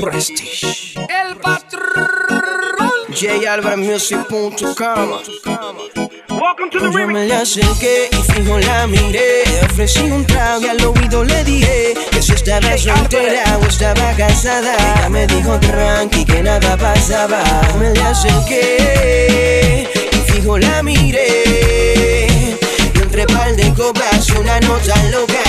Prestige. El patrón. JAlvarMusic.com Welcome to the Yo me le acerqué y fijo la miré. Ofrecí un trago y al oído le dije Que si estaba soltera o estaba casada. Ella me dijo tranqui que nada pasaba. Me le acerqué y fijo la miré. Y entre par de copas y una nota loca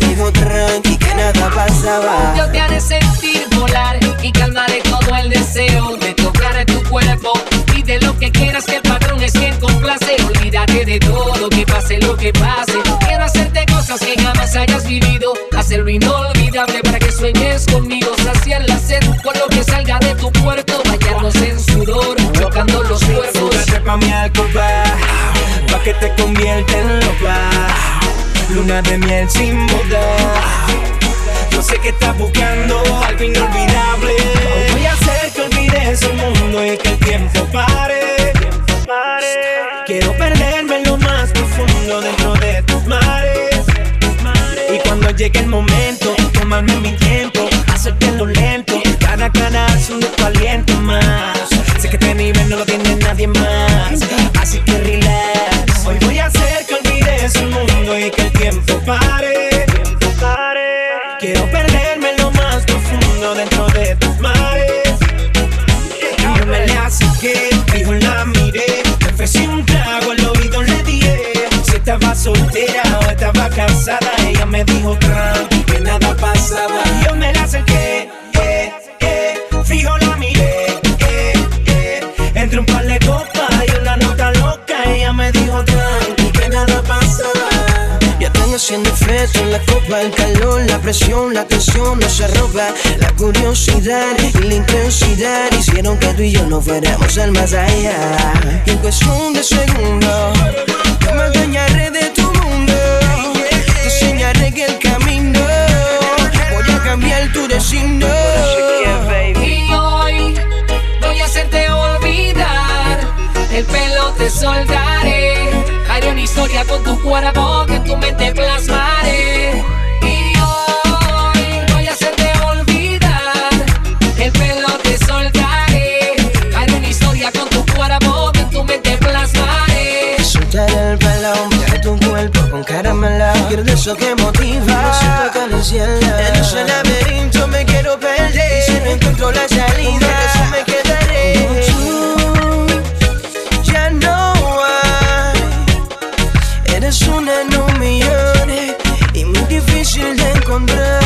dijo tranqui que nada pasaba Yo te haré sentir volar y calmaré todo el deseo de tocar tu cuerpo. Pide lo que quieras, que el patrón es quien complace. Olvídate de todo, que pase lo que pase. Quiero hacerte cosas que jamás hayas vivido. Hacerlo inolvidable para que sueñes conmigo. Saciar la sed con lo que salga de tu puerto. Bañarnos en sudor, chocando los cuerpos. Súbete pa' mi alcoba, pa' que te convierta en loca. Luna de miel sin boda. Yo sé que estás buscando algo inolvidable. Voy a hacer que olvides el mundo y que el tiempo pare. Quiero perderme en lo más profundo dentro de tus mares. Y cuando llegue el momento, tomarme mi tiempo, hacértelo lento. Cada es un tu aliento más. Sé que este nivel no lo tiene nadie más. Así que relax. Hoy voy a hacer olvides el mundo y que el tiempo pare. Quiero perderme en lo más profundo dentro de tus mares. Y yo me le acerqué, fijo la miré. Me ofrecí un trago, al oído le dije. Si estaba soltera o estaba casada, ella me dijo que nada pasaba. Y yo me la acerqué, en la copa, el calor, la presión, la tensión no se roba. La curiosidad y la intensidad hicieron que tú y yo no fuéramos al más allá. Y en cuestión de segundos, me adueñaré de tu mundo. Te enseñaré que el camino voy a cambiar tu destino. Y hoy voy a hacerte olvidar. El pelo te soltaré. Haré una historia con tu cuerpo que en tu mente plasmaré. Y hoy voy a hacerte olvidar. El pelo te soltaré. Haré una historia con tu cuerpo que en tu mente plasmaré. Soltar el balón de tu cuerpo con caramelo Quiero de eso que motiva Siento acariciarla En ese laberinto me quiero perder Y si no encuentro la salida eso me quedaré Eres una en un millón Y muy difícil de encontrar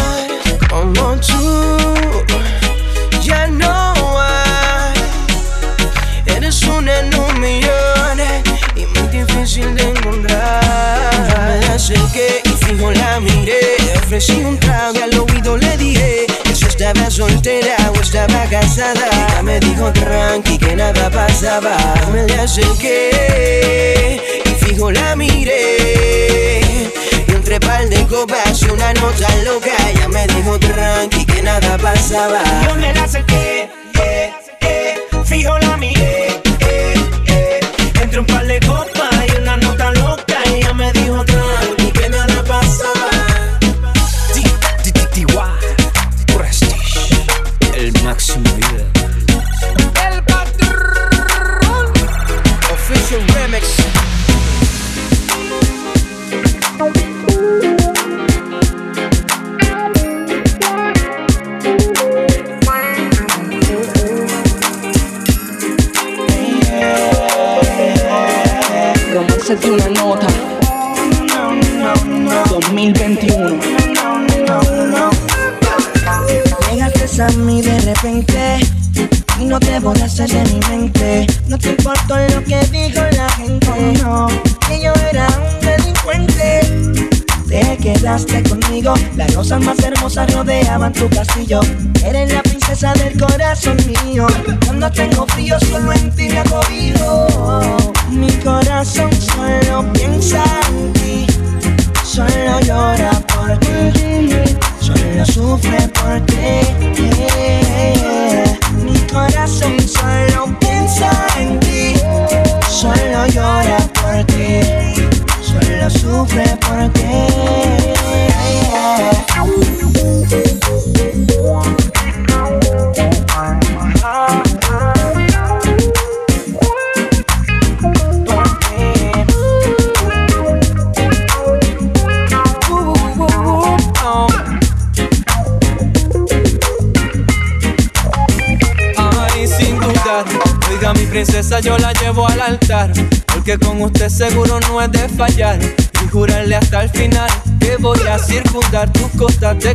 Como tú Ya no hay Eres una en un millón y muy difícil de encontrar. Me acerqué y fijo la miré. Ofrecí un trago y al oído le dije estaba soltera o estaba casada. Ella me dijo tranqui que nada pasaba. Me le acerqué fijo la miré. Y entre par de copas y una nota loca, ella me dijo tranqui que nada pasaba. Yo me la acerqué,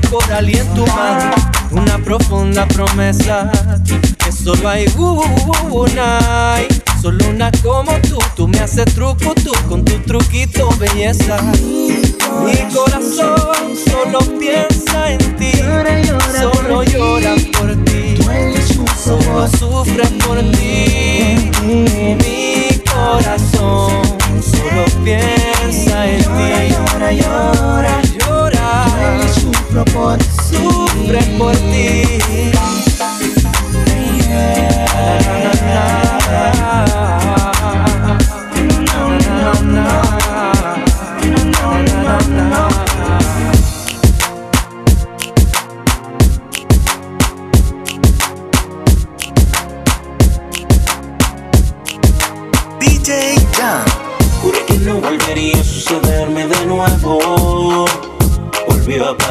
coral y en tu mar una profunda promesa que solo hay una. Solo una como tú, tú me haces truco tú con tu truquito belleza. Mi corazón solo piensa en ti, solo llora por ti, solo sufre por ti. Mi corazón solo piensa en ti, llora, llora, sufre por ti, sufre por ti. DJ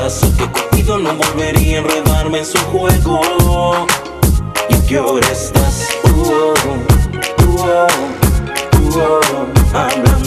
Pasar que Cupido no volvería a enredarme en su juego. ¿Y a qué hora estás? Uh, oh, uh, oh, uh, oh,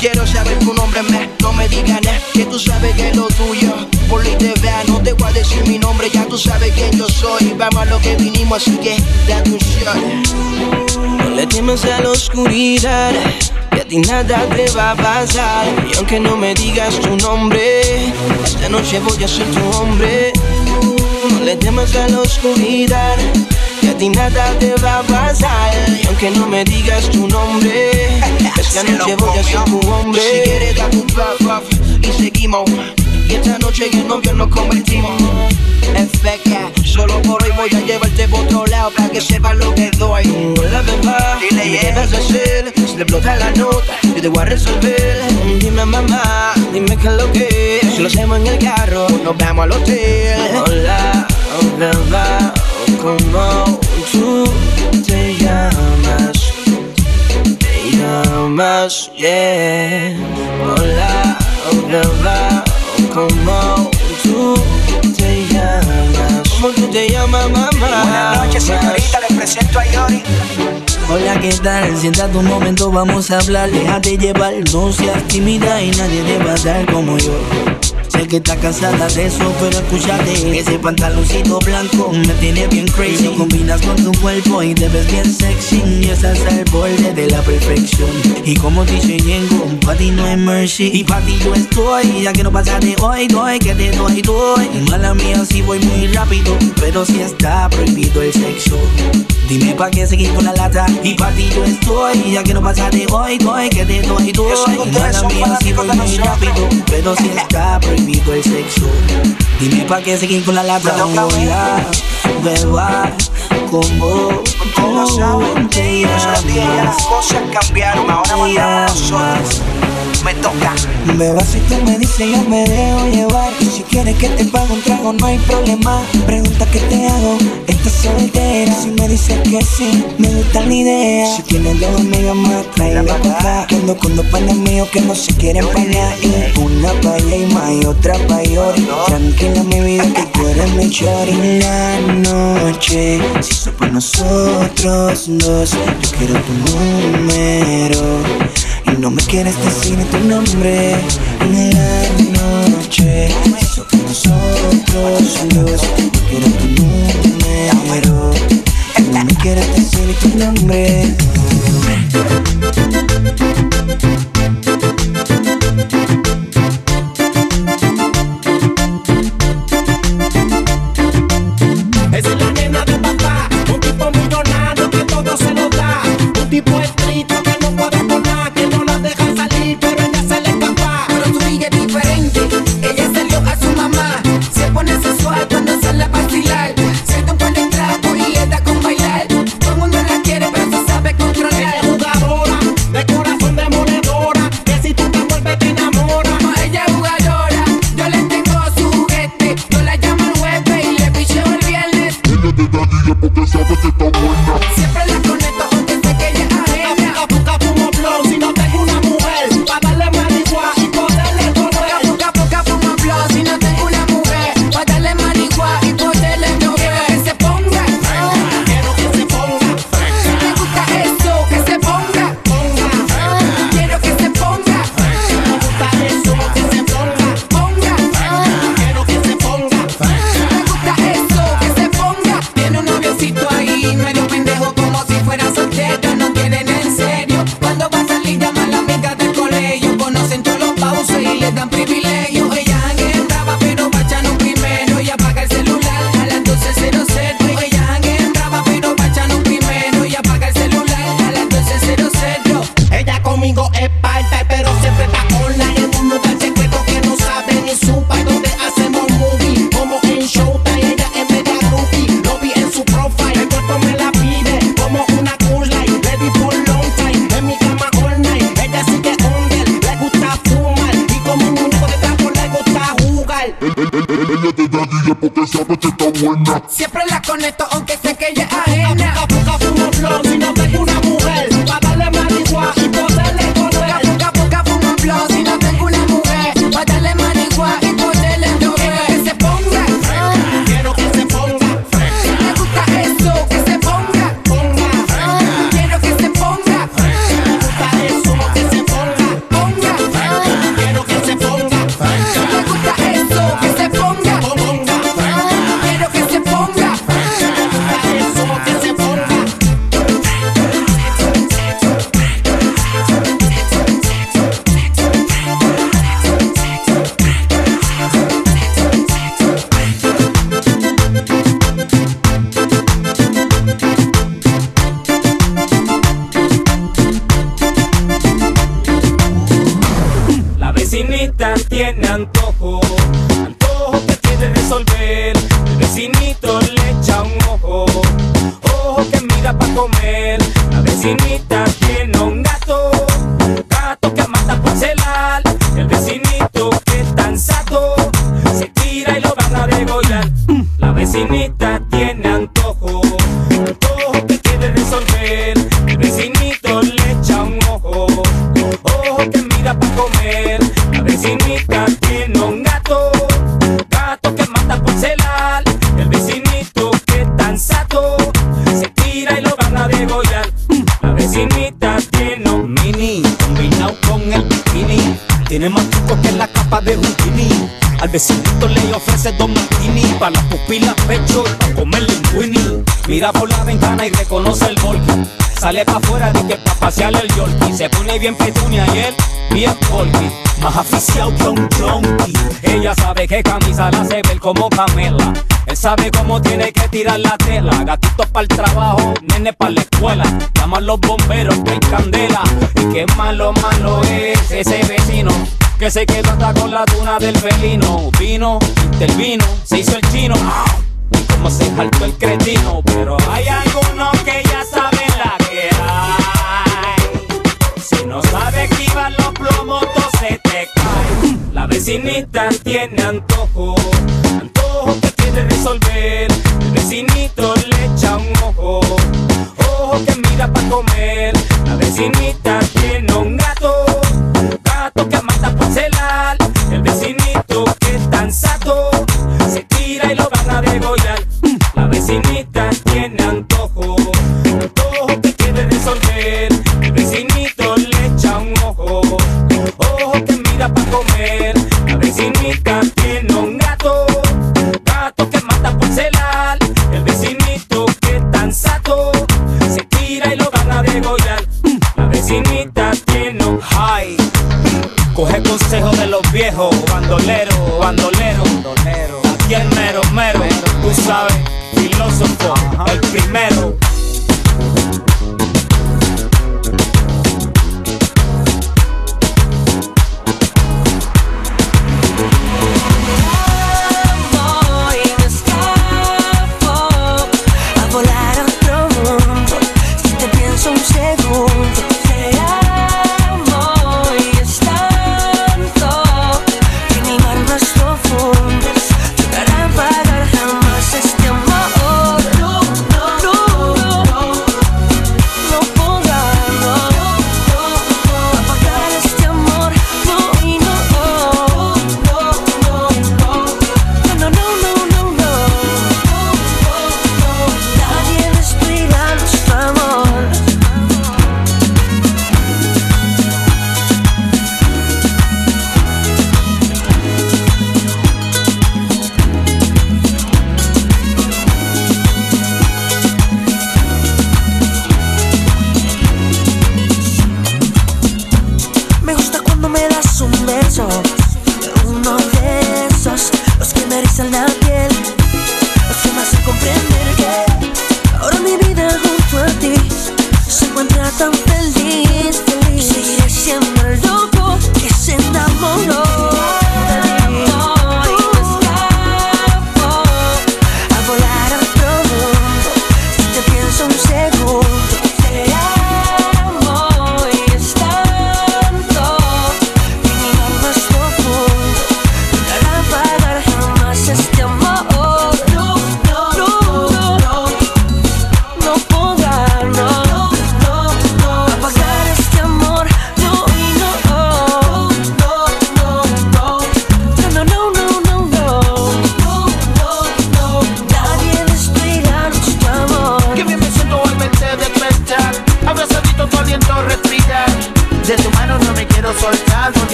Quiero saber tu nombre, no me digas nada, que tú sabes que es lo tuyo. Por ley te vea, no te voy a decir mi nombre, ya tú sabes quién yo soy. Vamos a lo que vinimos, así que date un. No le temas a la oscuridad. Que a ti nada te va a pasar Y aunque no me digas tu nombre Esta noche voy a ser tu hombre No le temas a la oscuridad Que a ti nada te va a pasar Y aunque no me digas tu nombre Esta noche voy a ser tu hombre. Si quieres dame un puff puff Y seguimos. Y esta noche en el novio nos convertimos. FK, solo por hoy voy a llevarte por otro lado Para que sepas lo que doy. Hola bebé, dile qué vas a hacer. Si le explota la nota, yo te voy a resolver. Dime mamá, dime qué es lo que es. Si lo hacemos en el carro, nos vamos al hotel. Hola, bebé, ¿cómo tú te llamas, yeah. Hola, hola, ¿cómo tú te llamas? ¿Cómo tú te llamas, mamá? Buenas noches, señorita, le presento a Yori. Hola, ¿qué tal? Siéntate un momento, vamos a hablar. Déjate llevar, no seas tímida y nadie te va a dar como yo. Sé que estás cansada de eso, pero escúchate. Ese pantaloncito blanco me tiene bien crazy. Lo combinas con tu cuerpo y te ves bien sexy. Y estás al borde de la perfección. Y como dice Yengo, pa' ti no hay mercy. Y pa' ti yo estoy, ya que no pasa de hoy Doy, que te doy, doy. Mala mía si voy muy rápido Pero si está prohibido el sexo. Dime pa' qué seguir con la lata. Y pa' ti yo estoy, ya que no pasa de hoy Doy, que te doy, doy. Mala mía si voy muy rápido Pero si está prohibido el sexo. Dime pa' qué seguir con la lata. Hola, beba, como Tú sabes, ya las cosas cambiaron, ahora mandamos nosotros. Me. Beba, si tú me dices yo me dejo llevar. Y si quieres que te pague un trago no hay problema. Pregunta que te hago, ¿estás soltera? Si me dices que sí, me gusta la idea. Si tienes dos amigas más, tráela para acá Que ando con dos panas míos que no se quieren pañar Y una pa' y más y otra pa' Yori Tranquila mi vida que tú eres mi chori La noche, si eso por nosotros dos Yo quiero tu número. y no me quieres decir ni tu nombre en la noche. Nosotros dos, quiero tu número. No me quieres decir ni tu nombre. Siempre la conecto, La Mira por la ventana y reconoce el volky. Sale pa' afuera de que pa' pasearle el yorkie. Se pone bien petunia y él bien volky. Más aficiado que un. Ella sabe que camisa la hace ver como Camela. Él sabe cómo tiene que tirar la tela. Gatitos para el trabajo, nene para la escuela. Llama a los bomberos que candela. Y qué malo, malo es ese vecino. Que se quedó hasta con la tuna del felino. Vino, intervino, se hizo el chino. Y como se saltó el cretino. Pero hay algunos que ya saben la que hay. Si no sabes esquivar los plomos, todo se te cae. La vecinita tiene antojo, antojo que quiere resolver. El vecinito le echa un ojo, ojo que mira para comer. La vecinita tiene un gato, gato que mata por celar. El vecinito que es tan sato, se tira y lo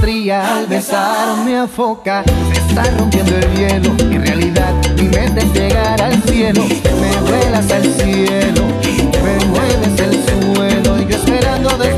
al besarme a foca. Se está rompiendo el hielo, en realidad mi meta es llegar al cielo. Me vuelas al cielo, me mueves el suelo, y yo esperando de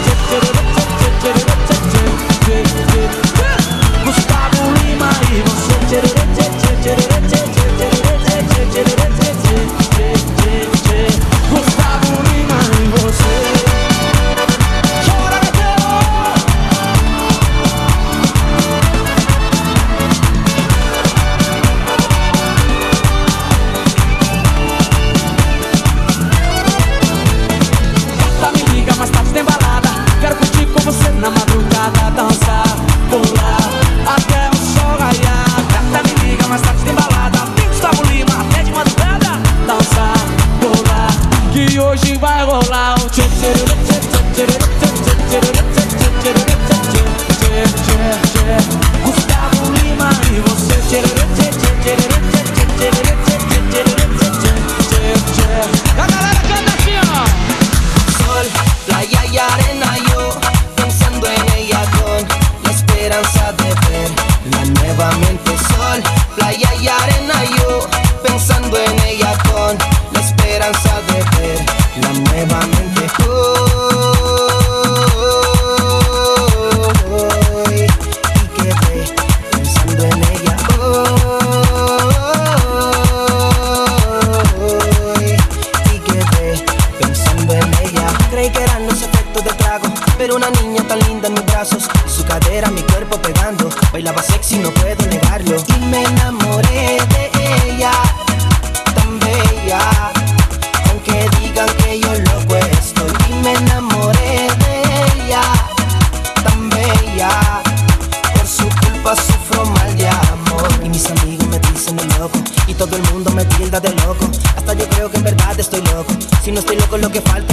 hago lo que falta.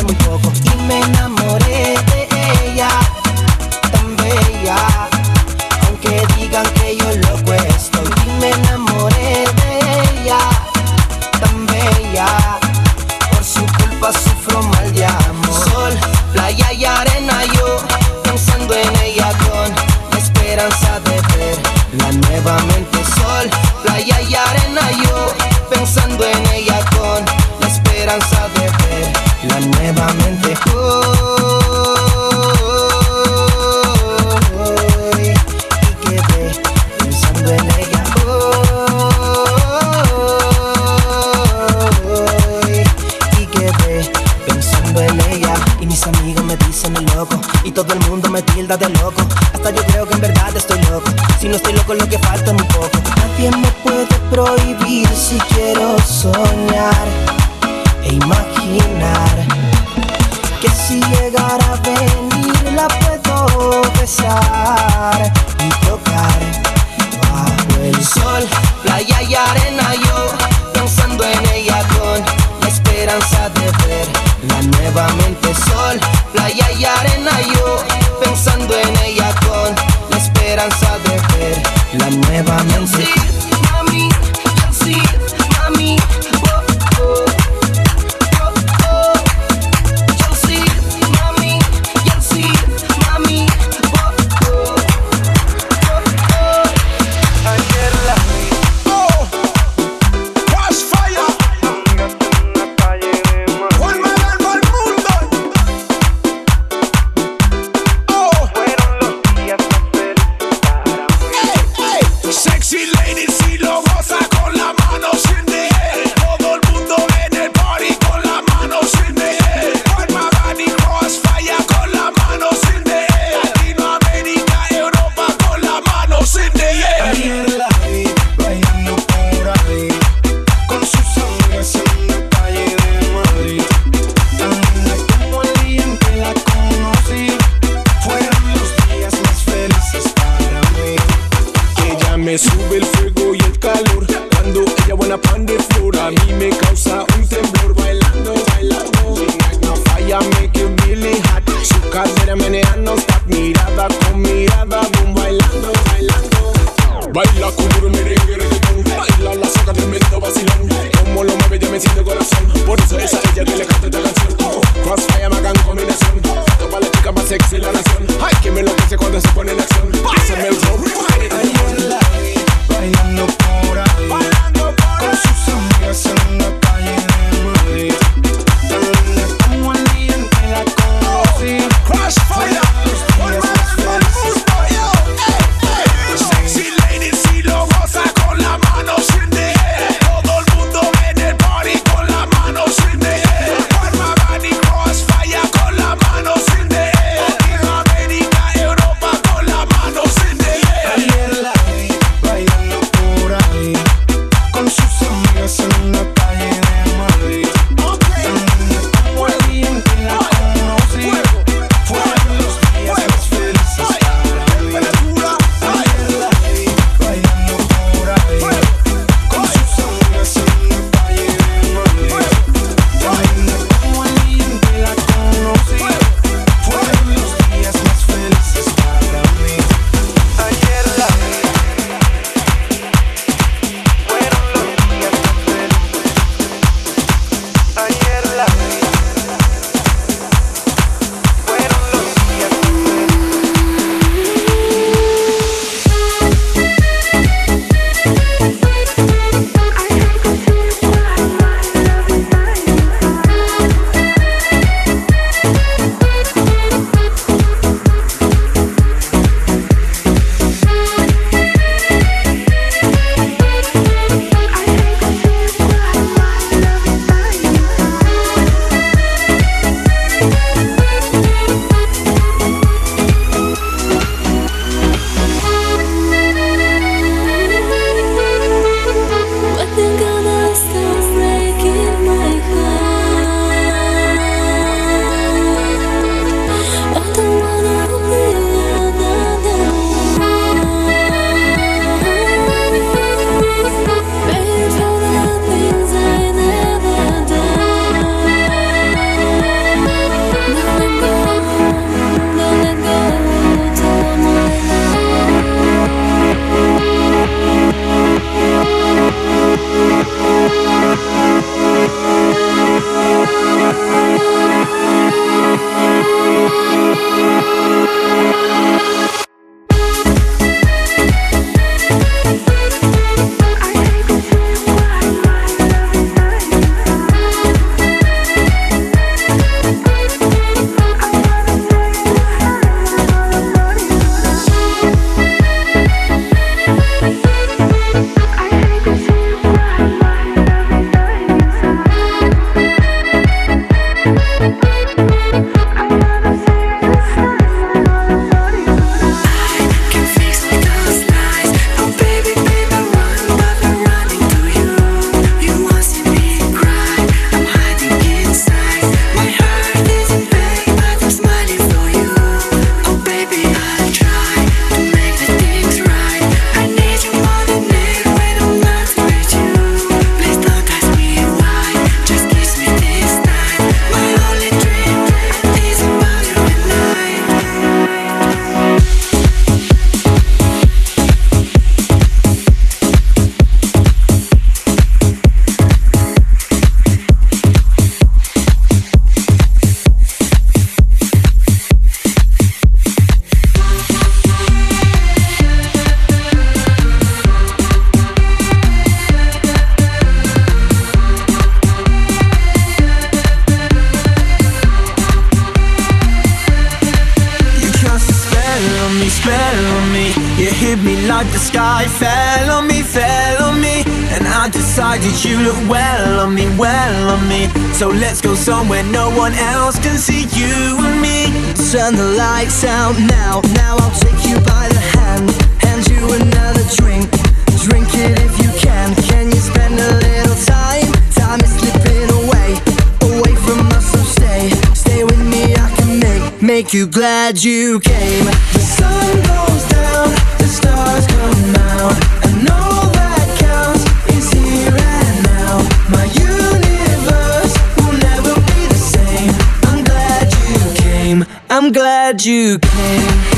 out now. Now I'll take you by the hand, hand you another drink. Drink it if you can. Can you spend a little time? Time is slipping away, away from us. So stay, stay with me. I can make make you glad you came. The sun goes down, the stars come out, and all that counts is here and now. My universe will never be the same. I'm glad you came. I'm glad you came.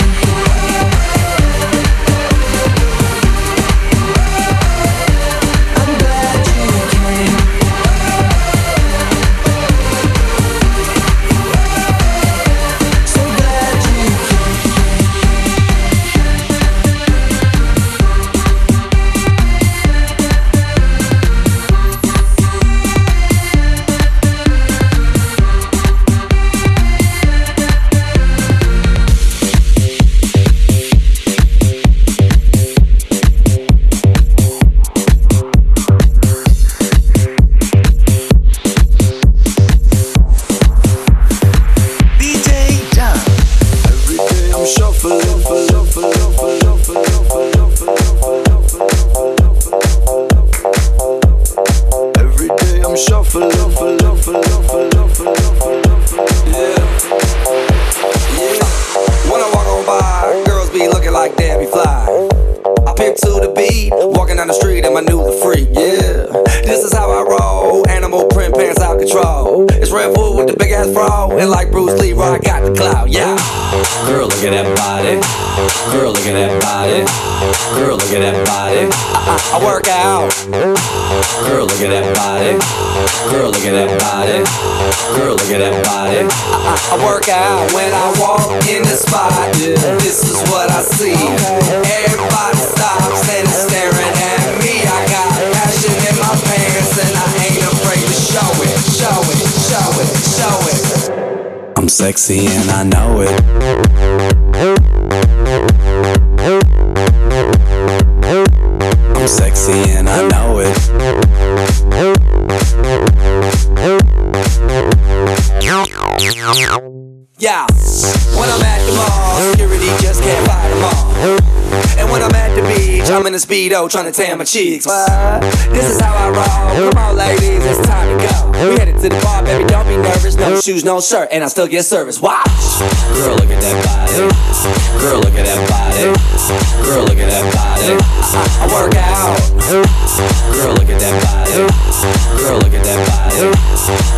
Speedo trying to tan my cheeks. What? This is how I roll. Come on, ladies, it's time to go. We headed to the bar, baby, don't be nervous. No shoes, no shirt, and I still get service. Watch! Girl, look at that body. Girl, look at that body. Girl, look at that body. I, work out. Girl, look at that body. Girl, look at that body.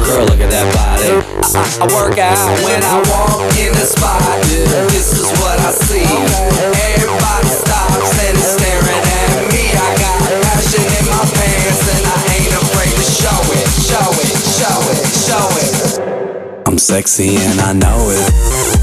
Girl, look at that body. I work out when I walk in sexy and I know it.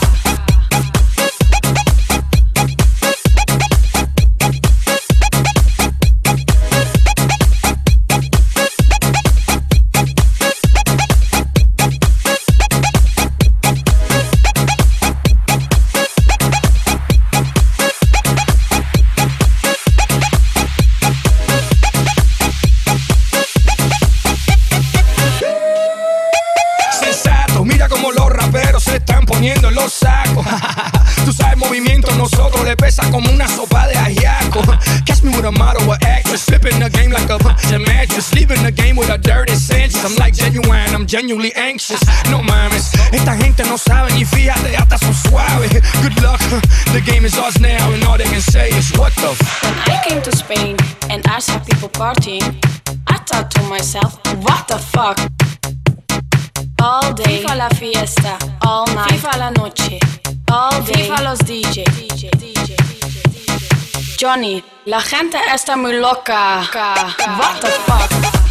Genuinely anxious. No mames, esta gente no sabe ni fíjate, hasta son suaves. Good luck, the game is ours now, and all they can say is what the f. When I came to Spain and I saw people partying, I thought to myself, what the fuck? All day, FIFA la fiesta, all night, FIFA la noche, all day, FIFA los DJ. Johnny, la gente está muy loca. What the fuck?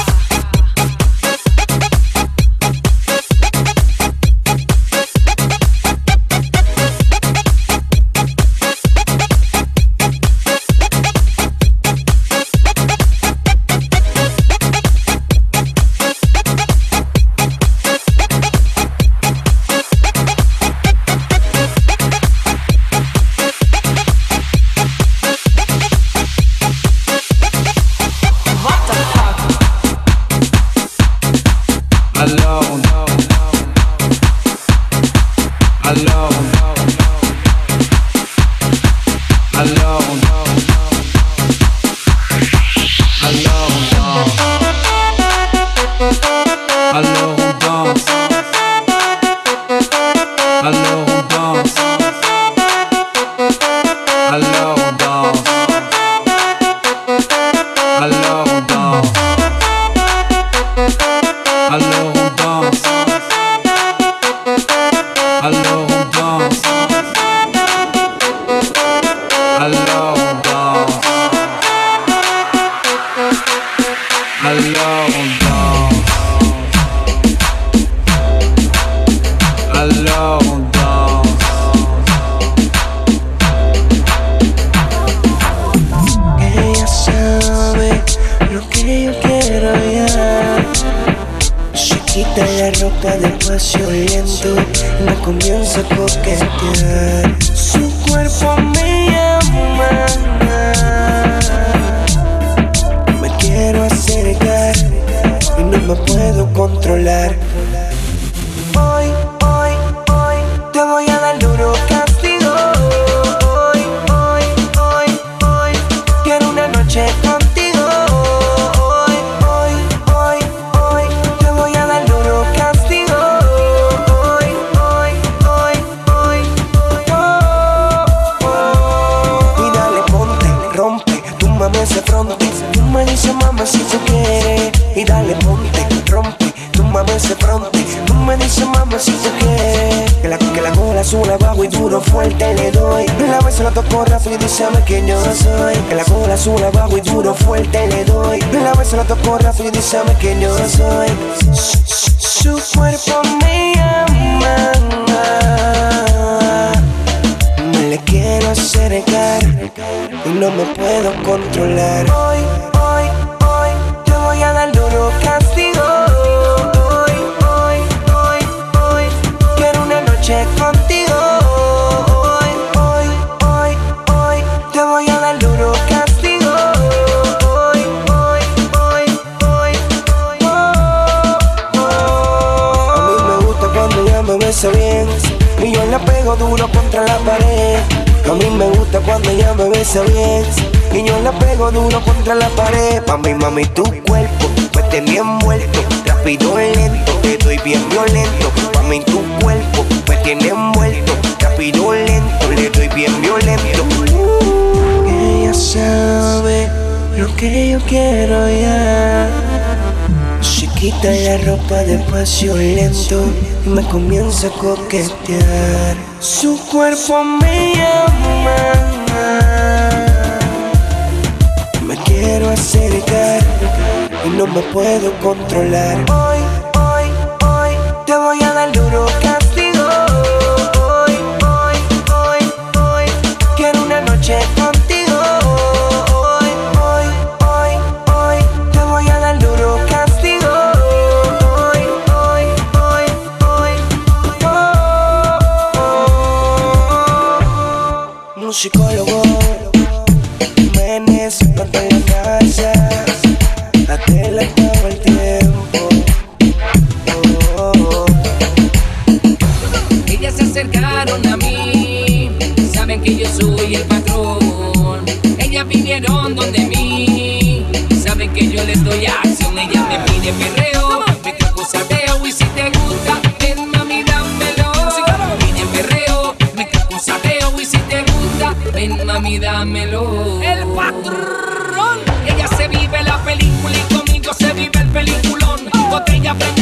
Alone. Duro fuerte le doy. La beso la toco rápido y dígame que yo soy. Su cuerpo me llama. Me le quiero acercar y no me puedo controlar. Y yo la pego duro contra la pared. A mí me gusta cuando ella me besa bien y yo la pego duro contra la pared. Mami, mami, tu cuerpo me tenía envuelto, rápido y lento, te doy bien violento. Mami, tu cuerpo me tiene envuelto, rápido lento, le doy bien violento. Ella sabe lo que yo quiero ya. Se quita la ropa despacio lento me comienza a coquetear. Su cuerpo me llama. Me quiero acercar y no me puedo controlar. Hoy, a mí, saben que yo soy el patrón. Ellas vinieron donde mí, saben que yo les doy acción. Ella me pide perreo, me cago sateo y si te gusta, ven mami dámelo. Pide perreo, me cago sateo y si te gusta, ven mami dámelo. El patrón, ella se vive la película y conmigo se vive el peliculón. Botella prendía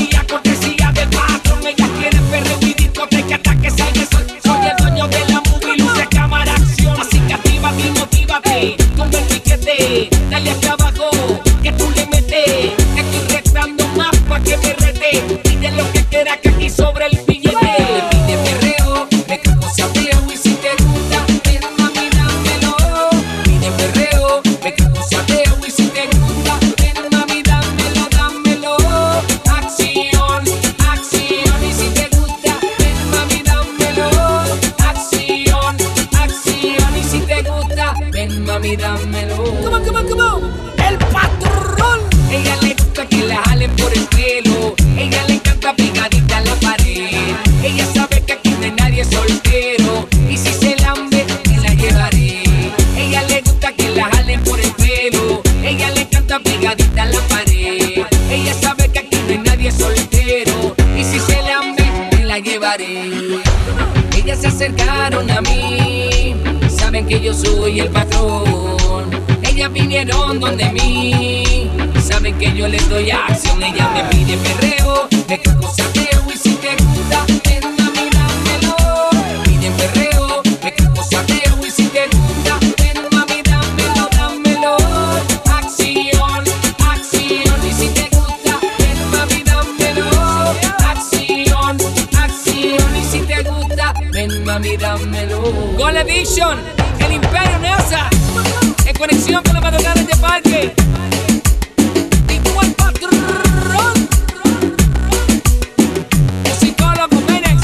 Edition, el Imperio NASA, en conexión con la madrugada de parque. Tipo el patrón, musicólogo Menex.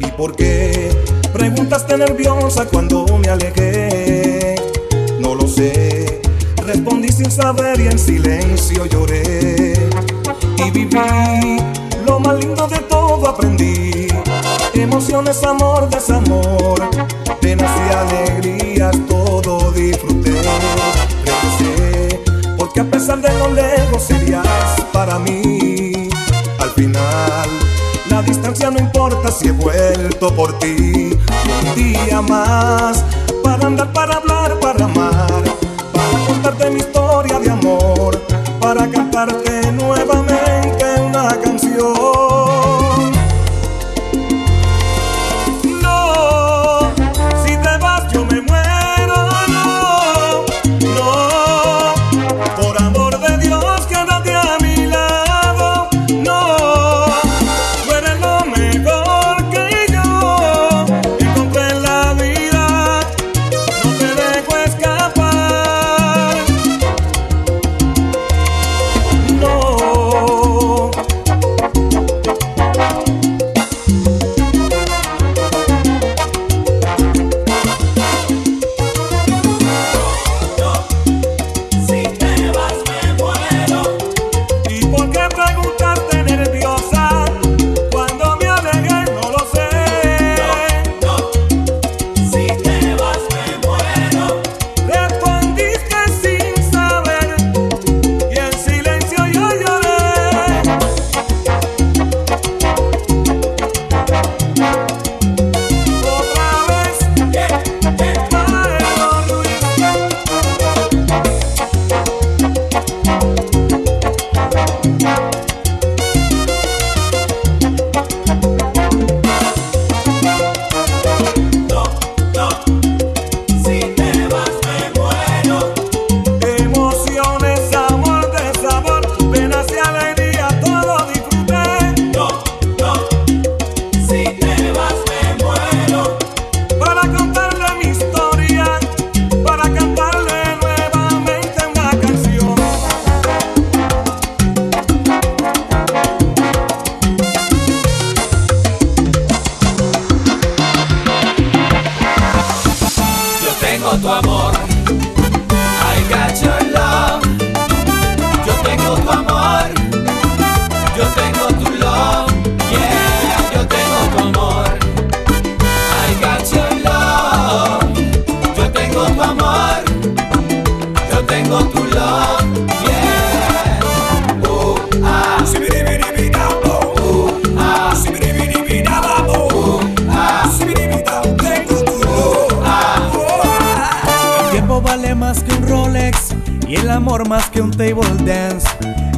¿Y por qué preguntaste nerviosa cuando me alejé? Y en silencio lloré. Y viví lo más lindo de todo aprendí. Emociones, amor, desamor, penas y alegrías, todo disfruté. Regresé, porque a pesar de lo lejos serías para mí. Al final, la distancia no importa si he vuelto por ti. Un día más. Para andar, para hablar, para amar. Para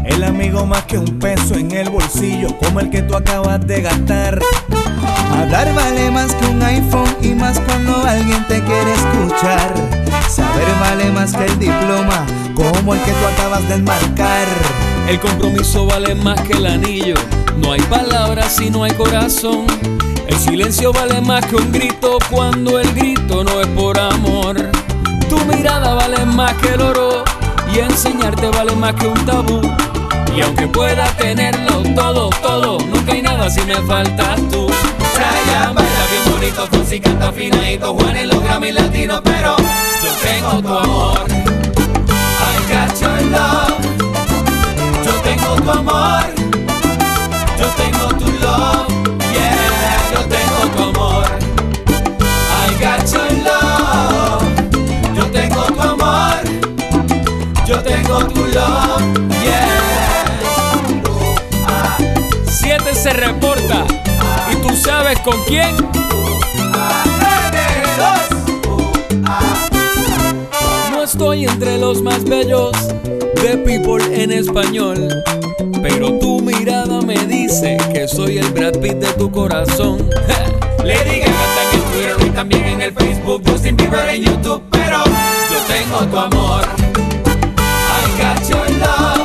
El amigo más que un peso en el bolsillo como el que tú acabas de gastar. Hablar vale más que un iPhone y más cuando alguien te quiere escuchar. Saber vale más que el diploma como el que tú acabas de enmarcar. El compromiso vale más que el anillo. No hay palabras si no hay corazón. El silencio vale más que un grito cuando el grito no es por amor. Tu mirada vale más que el oro y enseñarte vale más que un tabú. Y aunque pueda tenerlo todo, todo, nunca hay nada si me faltas tú. Brian baila bien bonito, Fonsi canta finadito, Juan en los Grammy latinos, pero yo tengo tu amor. I got your love. Yo tengo tu amor. Yo tengo tu love. Yeah, yo tengo tu amor. I got your love. Tengo tu love. Yeah. 7 se reporta y tú sabes con quién. No estoy entre los más bellos de People en español. Pero tu mirada me dice que soy el Brad de tu corazón. Lady Gaga está en Twitter y también en el Facebook, Justin Bieber en YouTube, pero yo tengo tu amor. Your love.